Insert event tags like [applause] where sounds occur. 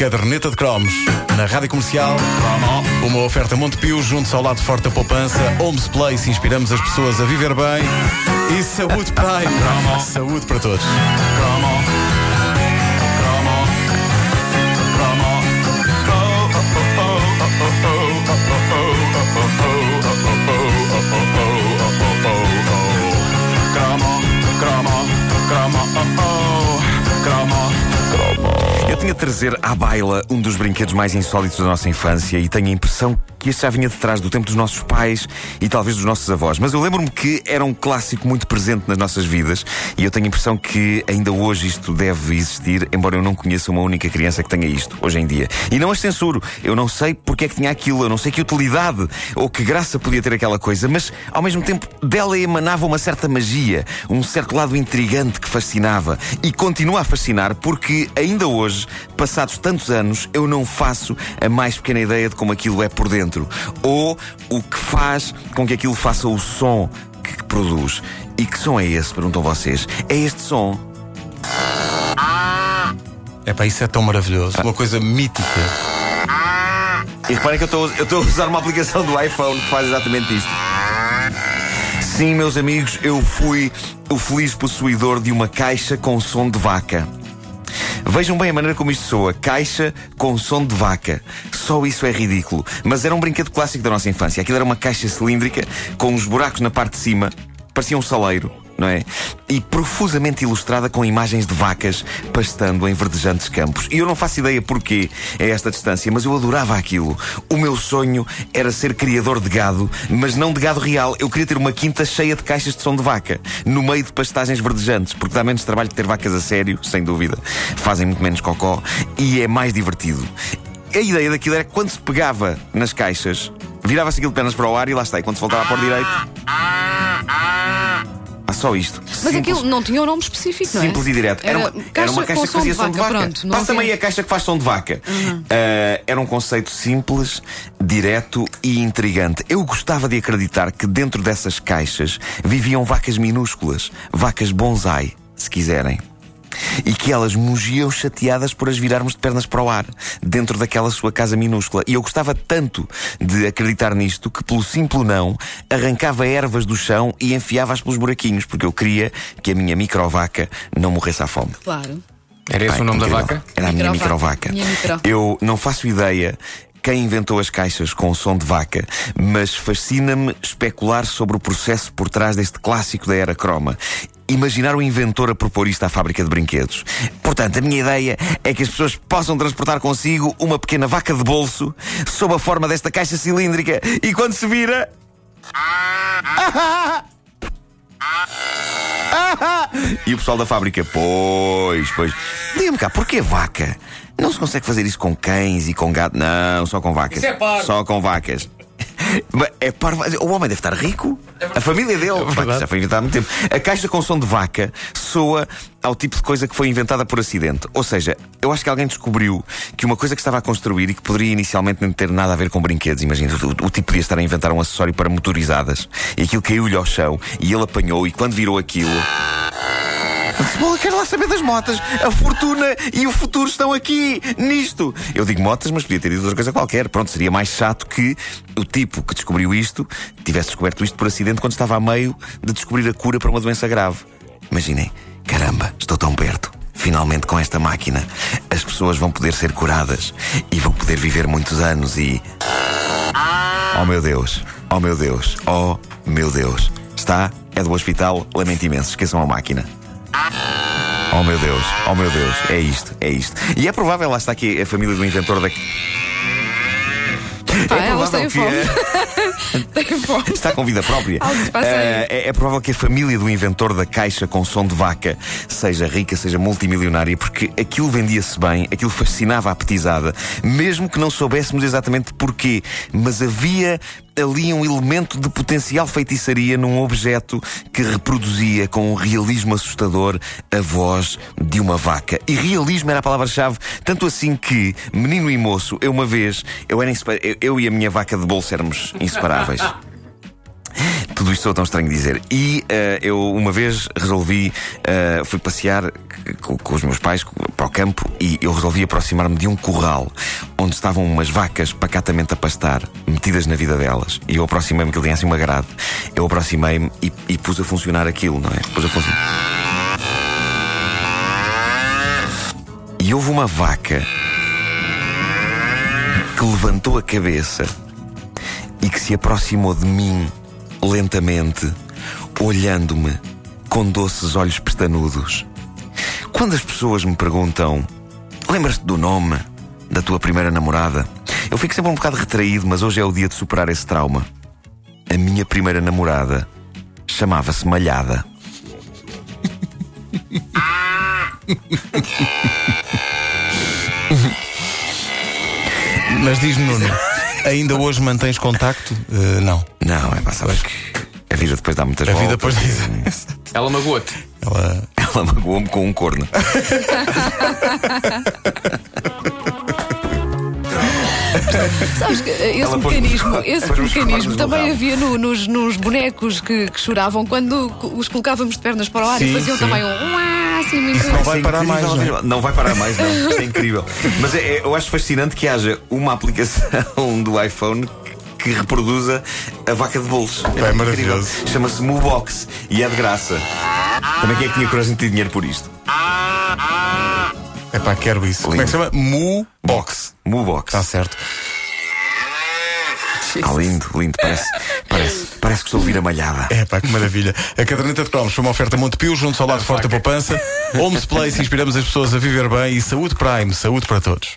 Caderneta de Cromos, na Rádio Comercial. Uma oferta Montepio, junto ao lado forte da poupança. Homes Place, inspiramos as pessoas a viver bem. E Saúde Prime. Saúde para todos. Trazer à baila um dos brinquedos mais insólitos da nossa infância e tenho a impressão que este já vinha de trás do tempo dos nossos pais e talvez dos nossos avós. Mas eu lembro-me que era um clássico muito presente nas nossas vidas e eu tenho a impressão que ainda hoje isto deve existir, embora eu não conheça uma única criança que tenha isto hoje em dia. E não as censuro. Eu não sei porque é que tinha aquilo, eu não sei que utilidade ou que graça podia ter aquela coisa, mas ao mesmo tempo dela emanava uma certa magia, um certo lado intrigante que fascinava e continua a fascinar porque ainda hoje, passados tantos anos, eu não faço a mais pequena ideia de como aquilo é por dentro ou o que faz com que aquilo faça o som que, que produz. E que som é esse? Perguntam vocês. É este som. É pá, isso é tão maravilhoso. Uma coisa mítica. E reparem que eu estou a usar uma aplicação do iPhone que faz exatamente isto. Sim, meus amigos, eu fui o feliz possuidor de uma caixa com som de vaca. Vejam bem a maneira como isto soa. Caixa com som de vaca. Só isso é ridículo. Mas era um brinquedo clássico da nossa infância. Aquilo era uma caixa cilíndrica com uns buracos na parte de cima. Parecia um saleiro não é? E profusamente ilustrada com imagens de vacas pastando em verdejantes campos. E eu não faço ideia porquê a esta distância, mas eu adorava aquilo. O meu sonho era ser criador de gado, mas não de gado real. Eu queria ter uma quinta cheia de caixas de som de vaca, no meio de pastagens verdejantes, porque dá menos trabalho de ter vacas a sério, sem dúvida. Fazem muito menos cocó e é mais divertido. A ideia daquilo era que quando se pegava nas caixas, virava-se aquilo de para o ar e lá está. E quando se voltava a pôr direito. Só isto. Mas Simples- aquilo não tinha um nome específico, não é? Simples e direto. Era, uma, caixa era uma caixa que fazia som de vaca. Pronto, Passa-me havia- aí a caixa que faz som de vaca. Ah, era um conceito simples, direto e intrigante. Eu gostava de acreditar que dentro dessas caixas viviam vacas minúsculas, vacas bonsai, se quiserem. E que elas mugiam chateadas por as virarmos de pernas para o ar, dentro daquela sua casa minúscula. E eu gostava tanto de acreditar nisto que, pelo simples não, arrancava ervas do chão e enfiava-as pelos buraquinhos, porque eu queria que a minha microvaca não morresse à fome. Claro. Era esse Pá, o nome da incrível. vaca? Era a minha Microvaca. microvaca. Minha micro. Eu não faço ideia quem inventou as caixas com o som de vaca, mas fascina-me especular sobre o processo por trás deste clássico da era croma. Imaginar o inventor a propor isto à fábrica de brinquedos. Portanto, a minha ideia é que as pessoas possam transportar consigo uma pequena vaca de bolso sob a forma desta caixa cilíndrica e quando se vira. [laughs] E o pessoal da fábrica, pois, pois. Diga-me cá, porquê vaca? Não se consegue fazer isso com cães e com gato? Não, só com vacas. Isso é. Só com vacas. É parvo. O homem deve estar rico. A família dele. Verdade. já foi inventada há muito tempo. A caixa com som de vaca soa ao tipo de coisa que foi inventada por acidente. Ou seja, eu acho que alguém descobriu que uma coisa que estava a construir e que poderia inicialmente não ter nada a ver com brinquedos, imagina, o, o tipo podia estar a inventar um acessório para motorizadas e aquilo caiu-lhe ao chão e ele apanhou e quando virou aquilo. Bom, quero lá saber das motas. A fortuna e o futuro estão aqui, nisto. Eu digo motas, mas podia ter dito outra coisa qualquer. Pronto, seria mais chato que o tipo que descobriu isto tivesse descoberto isto por acidente quando estava a meio de descobrir a cura para uma doença grave. Imaginem, caramba, estou tão perto. Finalmente, com esta máquina, as pessoas vão poder ser curadas e vão poder viver muitos anos e. Oh meu Deus, oh meu Deus, oh meu Deus. Está? É do hospital, lamento imenso, esqueçam a máquina. Oh meu Deus, oh meu Deus, é isto, é isto. E é provável, lá está aqui a família do inventor da. Pá, é provável que [laughs] [laughs] fome. Está com vida própria. Algo se passa aí. Eh, é, é provável que a família do inventor da caixa com som de vaca seja rica, seja multimilionária, porque aquilo vendia-se bem, aquilo fascinava a petizada, mesmo que não soubéssemos exatamente porquê. Mas havia ali um elemento de potencial feitiçaria num objeto que reproduzia com um realismo assustador a voz de uma vaca. E realismo era a palavra-chave, tanto assim que, menino e moço, eu uma vez, eu, era eu e a minha vaca de bolso éramos inseparáveis. [laughs] tudo isto sou tão estranho dizer. E uh, eu uma vez resolvi, uh, fui passear com, com, os meus pais para o campo e eu resolvi aproximar-me de um corral onde estavam umas vacas pacatamente a pastar, metidas na vida delas. E eu aproximei-me, que ele tinha assim uma grade. Eu aproximei-me e, e pus a funcionar aquilo, não é? Pus a funcionar. E houve uma vaca que levantou a cabeça e que se aproximou de mim lentamente, olhando-me com doces olhos pestanudos. Quando as pessoas me perguntam: Lembras-te do nome da tua primeira namorada? Eu fico sempre um bocado retraído, mas hoje é o dia de superar esse trauma. A minha primeira namorada chamava-se Malhada. Mas diz-me, Nuno, ainda hoje mantens contacto? Uh, não. Não, é pá, sabes que a vida depois dá muitas A voltas. vida depois diz. [laughs] Ela magoou-te. Ela. Ela magoou-me com um corno. [laughs] Sabes que esse Ela pôs-me mecanismo, [laughs] esse mecanismo também havia no- nos, nos bonecos que, que choravam quando os colocávamos de pernas para o ar Sim, e faziam sim. também um uá, assim muito. não vai Isso é parar mais, não é? Não vai parar mais, não. [laughs] Isto é incrível. Mas é- é- eu acho fascinante que haja uma aplicação [laughs] do iPhone que reproduza a vaca de bolso. É incrível. maravilhoso. Chama-se Mobox e é de graça. Também quem é que tinha coragem de ter dinheiro por isto? É pá, quero isso. Como é que se chama? Mu Box. Mobox. Está certo. Ah, lindo, lindo. Parece, parece, parece que estou a ouvir a malhada. É pá, que maravilha. A caderneta de cromos foi uma oferta Montepio junto ao lado forte da poupança. Homes Place, inspiramos as pessoas a viver bem e saúde Prime, saúde para todos.